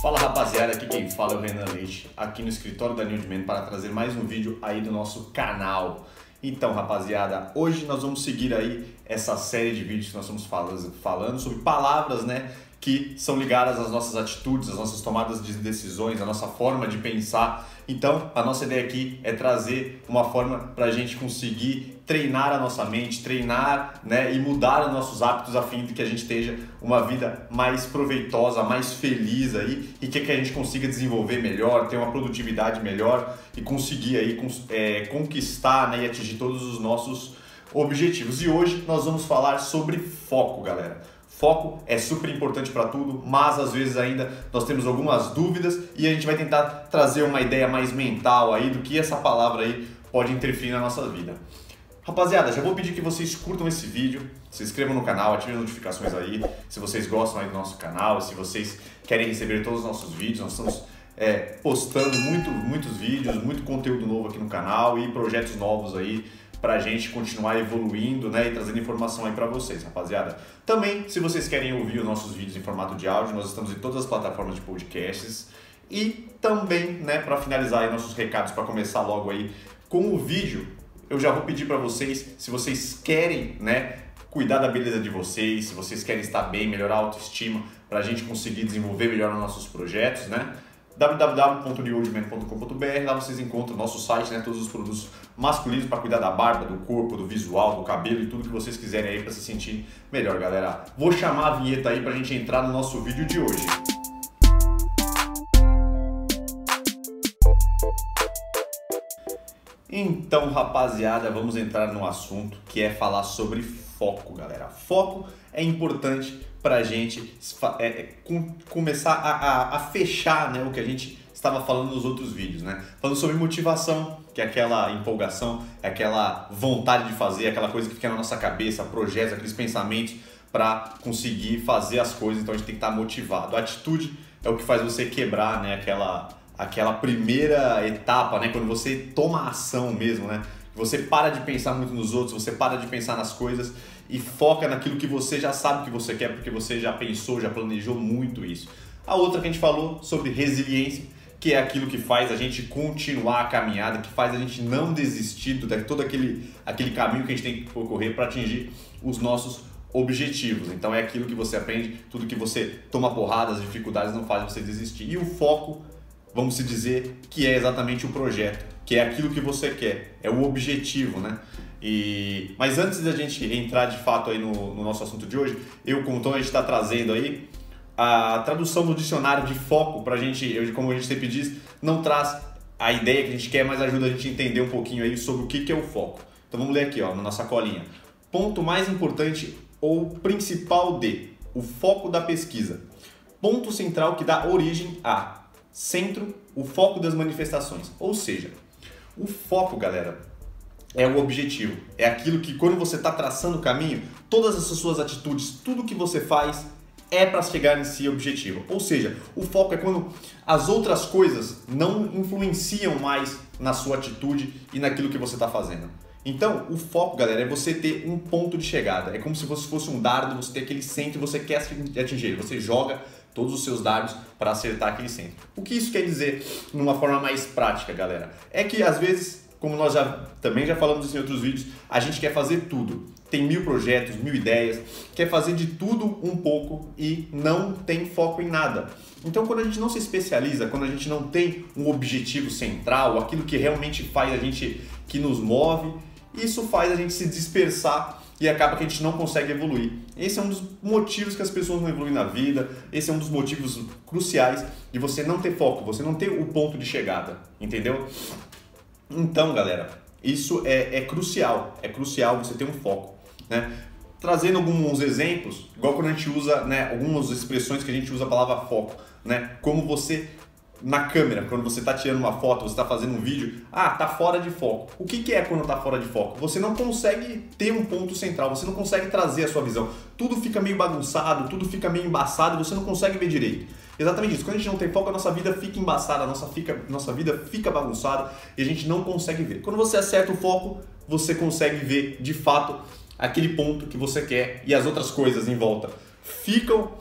Fala rapaziada, aqui quem fala é o Renan Leite, aqui no escritório da Newdman para trazer mais um vídeo aí do nosso canal. Então rapaziada, hoje nós vamos seguir aí essa série de vídeos que nós estamos falando sobre palavras, né, que são ligadas às nossas atitudes, às nossas tomadas de decisões, à nossa forma de pensar. Então, a nossa ideia aqui é trazer uma forma para a gente conseguir treinar a nossa mente, treinar né, e mudar os nossos hábitos a fim de que a gente esteja uma vida mais proveitosa, mais feliz aí e que, a gente consiga desenvolver melhor, ter uma produtividade melhor e conseguir aí é, conquistar né, e atingir todos os nossos objetivos. E hoje nós vamos falar sobre foco, galera. Foco é super importante para tudo, mas às vezes ainda nós temos algumas dúvidas e a gente vai tentar trazer uma ideia mais mental aí do que essa palavra aí pode interferir na nossa vida. Rapaziada, já vou pedir que vocês curtam esse vídeo, se inscrevam no canal, ativem as notificações aí, se vocês gostam aí do nosso canal, se vocês querem receber todos os nossos vídeos, nós estamos é, postando muito, muitos vídeos, muito conteúdo novo aqui no canal e projetos novos aí para a gente continuar evoluindo né, e trazendo informação aí para vocês, rapaziada. Também, se vocês querem ouvir os nossos vídeos em formato de áudio, nós estamos em todas as plataformas de podcasts. E também, né, para finalizar aí nossos recados, para começar logo aí com o vídeo, eu já vou pedir para vocês, se vocês querem, né, cuidar da beleza de vocês, se vocês querem estar bem, melhorar a autoestima, para a gente conseguir desenvolver melhor os nossos projetos, né? www.newoldman.com.br, lá vocês encontram nosso site, né, todos os produtos masculinos para cuidar da barba, do corpo, do visual, do cabelo e tudo que vocês quiserem aí para se sentir melhor, galera. Vou chamar a vinheta aí para a gente entrar no nosso vídeo de hoje. Então, rapaziada, vamos entrar no assunto que é falar sobre foco, galera. Foco é importante para a gente é, é, com, começar a, a, a, fechar né, o que a gente estava falando nos outros vídeos, né? Falando sobre motivação, que é aquela empolgação, é aquela vontade de fazer, aquela coisa que fica na nossa cabeça, projetos, aqueles pensamentos para conseguir fazer as coisas, então a gente tem que estar motivado. A atitude é o que faz você quebrar né, aquela, aquela primeira etapa, né, quando você toma ação mesmo, né? Você para de pensar muito nos outros, você para de pensar nas coisas e foca naquilo que você já sabe que você quer, porque você já pensou, já planejou muito isso. A outra que a gente falou sobre resiliência, que é aquilo que faz a gente continuar a caminhada, que faz a gente não desistir de todo aquele, aquele caminho que a gente tem que percorrer para atingir os nossos objetivos. Então é aquilo que você aprende, tudo que você toma porrada, as dificuldades não fazem você desistir. E o foco, vamos se dizer, que é exatamente o projeto, que é aquilo que você quer, é o objetivo, né? E, mas antes da gente entrar de fato aí no, no nosso assunto de hoje, eu, como Tom, a gente está trazendo aí a tradução do dicionário de foco para a gente, como a gente sempre diz, não traz a ideia que a gente quer, mas ajuda a gente a entender um pouquinho aí sobre o que, que é o foco. Então vamos ler aqui ó, na nossa colinha. Ponto mais importante ou principal de o foco da pesquisa. Ponto central que dá origem a centro, o foco das manifestações. Ou seja, o foco, galera, é o objetivo. É aquilo que quando você está traçando o caminho, todas essas suas atitudes, tudo que você faz é para chegar nesse objetivo. Ou seja, o foco é quando as outras coisas não influenciam mais na sua atitude e naquilo que você está fazendo. Então, o foco, galera, é você ter um ponto de chegada. É como se você fosse um dardo, você tem aquele centro e você quer atingir. Você joga todos os seus dardos para acertar aquele centro. O que isso quer dizer, numa forma mais prática, galera? É que às vezes como nós já também já falamos isso em outros vídeos, a gente quer fazer tudo. Tem mil projetos, mil ideias, quer fazer de tudo um pouco e não tem foco em nada. Então, quando a gente não se especializa, quando a gente não tem um objetivo central, aquilo que realmente faz a gente, que nos move, isso faz a gente se dispersar e acaba que a gente não consegue evoluir. Esse é um dos motivos que as pessoas não evoluem na vida, esse é um dos motivos cruciais de você não ter foco, você não ter o ponto de chegada, entendeu? Então, galera, isso é, é crucial. É crucial você ter um foco. Né? Trazendo alguns exemplos, igual quando a gente usa né, algumas expressões que a gente usa a palavra foco, né? Como você na câmera, quando você está tirando uma foto, você está fazendo um vídeo, ah, tá fora de foco. O que, que é quando está fora de foco? Você não consegue ter um ponto central, você não consegue trazer a sua visão. Tudo fica meio bagunçado, tudo fica meio embaçado, você não consegue ver direito. Exatamente isso. Quando a gente não tem foco, a nossa vida fica embaçada, a nossa, fica, nossa vida fica bagunçada e a gente não consegue ver. Quando você acerta o foco, você consegue ver de fato aquele ponto que você quer e as outras coisas em volta ficam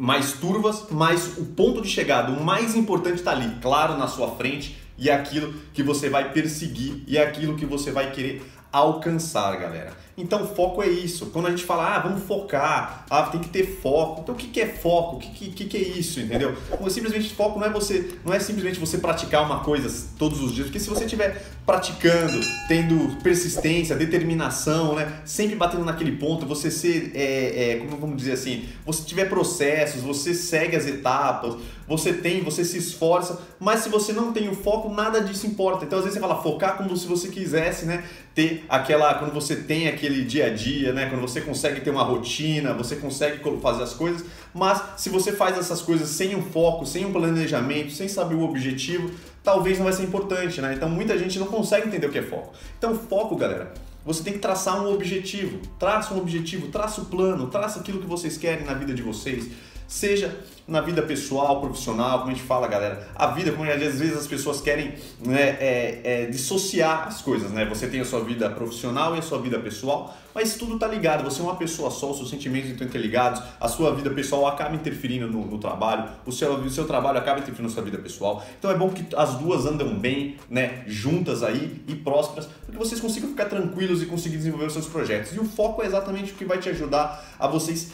mais turvas, mas o ponto de chegada, o mais importante está ali, claro, na sua frente, e é aquilo que você vai perseguir, e é aquilo que você vai querer alcançar, galera. Então, foco é isso. Quando a gente fala, ah, vamos focar, ah, tem que ter foco. Então, o que, é foco? O que, que, que é isso, entendeu? Simplesmente foco não é você, não é simplesmente você praticar uma coisa todos os dias, porque se você estiver praticando, tendo persistência, determinação, né, sempre batendo naquele ponto, você ser, é, é, como vamos dizer assim, você tiver processos, você segue as etapas, você tem, você se esforça, mas se você não tem o foco, nada disso importa. Então, às vezes você fala focar como se você quisesse, né, ter aquela, quando você tem aquele aquele dia a dia, né? Quando você consegue ter uma rotina, você consegue fazer as coisas, mas se você faz essas coisas sem um foco, sem um planejamento, sem saber o objetivo, talvez não vai ser importante, né? Então muita gente não consegue entender o que é foco. Então foco, galera, você tem que traçar um objetivo. Traça um objetivo, traça o um plano, traça aquilo que vocês querem na vida de vocês seja na vida pessoal, profissional, como a gente fala, galera. A vida, como às vezes as pessoas querem né, é, é, dissociar as coisas, né? Você tem a sua vida profissional e a sua vida pessoal, mas tudo tá ligado. Você é uma pessoa só, os seus sentimentos estão interligados, a sua vida pessoal acaba interferindo no, no trabalho, o seu, o seu trabalho acaba interferindo na sua vida pessoal. Então é bom que as duas andam bem, né, juntas aí e prósperas, para que vocês consigam ficar tranquilos e conseguir desenvolver os seus projetos. E o foco é exatamente o que vai te ajudar a vocês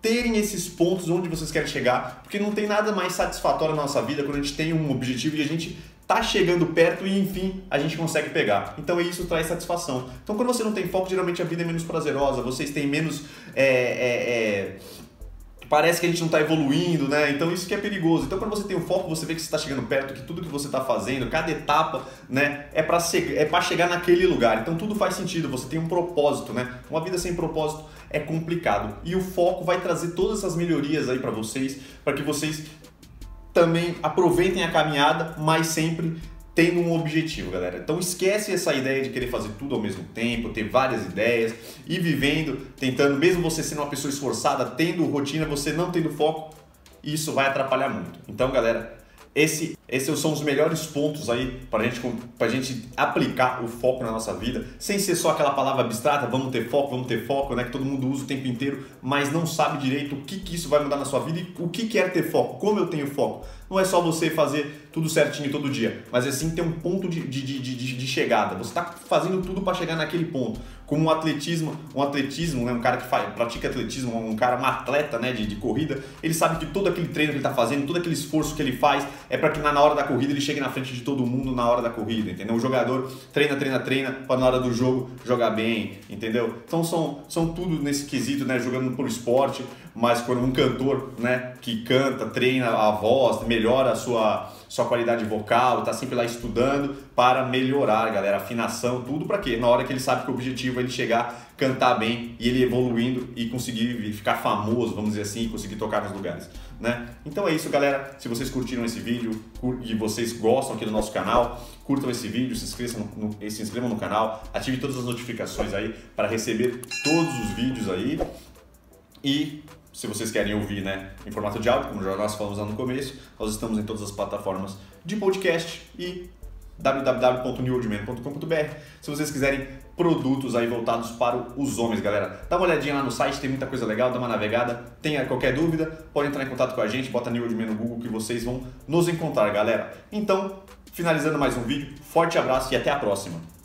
terem esses pontos onde vocês querem chegar, porque não tem nada mais satisfatório na nossa vida quando a gente tem um objetivo e a gente tá chegando perto e enfim a gente consegue pegar. Então isso traz satisfação. Então quando você não tem foco, geralmente a vida é menos prazerosa, vocês têm menos. É, é, é, parece que a gente não está evoluindo, né? Então isso que é perigoso. Então quando você tem o foco, você vê que você está chegando perto, que tudo que você está fazendo, cada etapa, né, é para é chegar naquele lugar. Então tudo faz sentido. Você tem um propósito, né? Uma vida sem propósito é complicado. E o foco vai trazer todas essas melhorias aí para vocês, para que vocês também aproveitem a caminhada, mas sempre tendo um objetivo, galera. Então esquece essa ideia de querer fazer tudo ao mesmo tempo, ter várias ideias e vivendo, tentando, mesmo você sendo uma pessoa esforçada, tendo rotina, você não tendo foco, isso vai atrapalhar muito. Então, galera, esse, esses são os melhores pontos aí para gente, a gente aplicar o foco na nossa vida, sem ser só aquela palavra abstrata, vamos ter foco, vamos ter foco, né? Que todo mundo usa o tempo inteiro, mas não sabe direito o que, que isso vai mudar na sua vida e o que, que é ter foco, como eu tenho foco. Não é só você fazer tudo certinho todo dia, mas é sim ter um ponto de, de, de, de, de chegada. Você está fazendo tudo para chegar naquele ponto. Como um atletismo, um atletismo, né? um cara que faz, pratica atletismo, um cara, um atleta né? de, de corrida, ele sabe que todo aquele treino que ele está fazendo, todo aquele esforço que ele faz é para que na hora da corrida ele chegue na frente de todo mundo na hora da corrida, entendeu? O jogador treina, treina, treina para na hora do jogo jogar bem, entendeu? Então são, são tudo nesse quesito, né? Jogando por esporte, mas quando um cantor, né, que canta, treina a voz, melhora a sua, sua qualidade vocal, tá sempre lá estudando para melhorar, galera, afinação, tudo para quê? Na hora que ele sabe que o objetivo é ele chegar, cantar bem e ele evoluindo e conseguir ficar famoso, vamos dizer assim, conseguir tocar nos lugares, né? Então é isso, galera. Se vocês curtiram esse vídeo e vocês gostam aqui do nosso canal, curtam esse vídeo, se inscrevam no, se inscrevam no canal, ative todas as notificações aí para receber todos os vídeos aí. E se vocês querem ouvir né, em formato de áudio, como já nós falamos lá no começo, nós estamos em todas as plataformas de podcast e www.newoldman.com.br se vocês quiserem produtos aí voltados para os homens, galera. Dá uma olhadinha lá no site, tem muita coisa legal, dá uma navegada. Tenha qualquer dúvida, pode entrar em contato com a gente, bota New Old Man no Google que vocês vão nos encontrar, galera. Então, finalizando mais um vídeo, forte abraço e até a próxima.